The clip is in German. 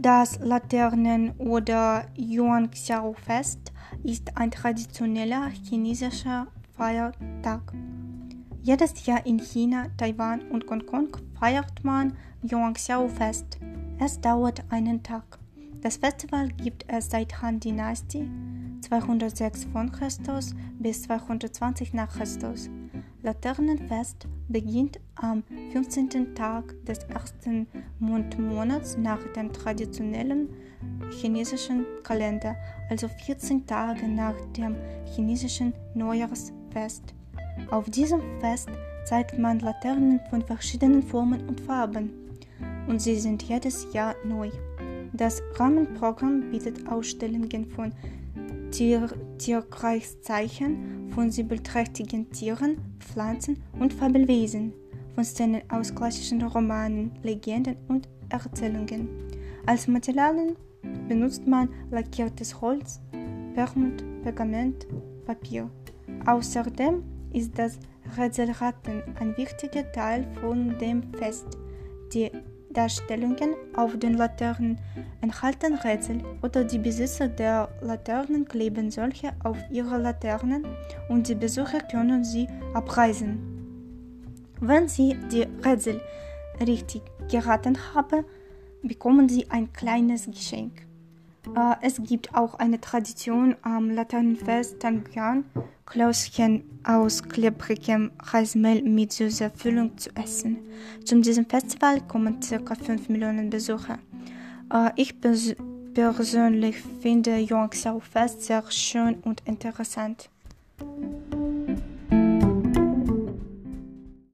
Das Laternen- oder Yuanxiao-Fest ist ein traditioneller chinesischer Feiertag. Jedes Jahr in China, Taiwan und Hongkong feiert man Yuanxiao-Fest. Es dauert einen Tag. Das Festival gibt es seit Han-Dynastie 206 v. Chr. bis 220 nach Christus. Laternenfest beginnt am 15. Tag des ersten Mondmonats nach dem traditionellen chinesischen Kalender, also 14 Tage nach dem chinesischen Neujahrsfest. Auf diesem Fest zeigt man Laternen von verschiedenen Formen und Farben und sie sind jedes Jahr neu. Das Rahmenprogramm bietet Ausstellungen von Tier Tierkreiszeichen, von siebenträchtigen Tieren, Pflanzen und Fabelwesen, von Szenen aus klassischen Romanen, Legenden und Erzählungen. Als Materialien benutzt man lackiertes Holz, Permut, Pergament, Papier. Außerdem ist das Rätselraten ein wichtiger Teil von dem Fest. Die Darstellungen auf den Laternen enthalten Rätsel oder die Besitzer der Laternen kleben solche auf ihre Laternen und die Besucher können sie abreißen. Wenn sie die Rätsel richtig geraten haben, bekommen sie ein kleines Geschenk. Äh, es gibt auch eine Tradition am Laternenfest Tangyang, Klößchen aus klebrigem Reismehl mit süßer Füllung zu essen. Zu diesem Festival kommen ca. 5 Millionen Besucher. Äh, ich pers persönlich finde Yongxiao Fest sehr schön und interessant.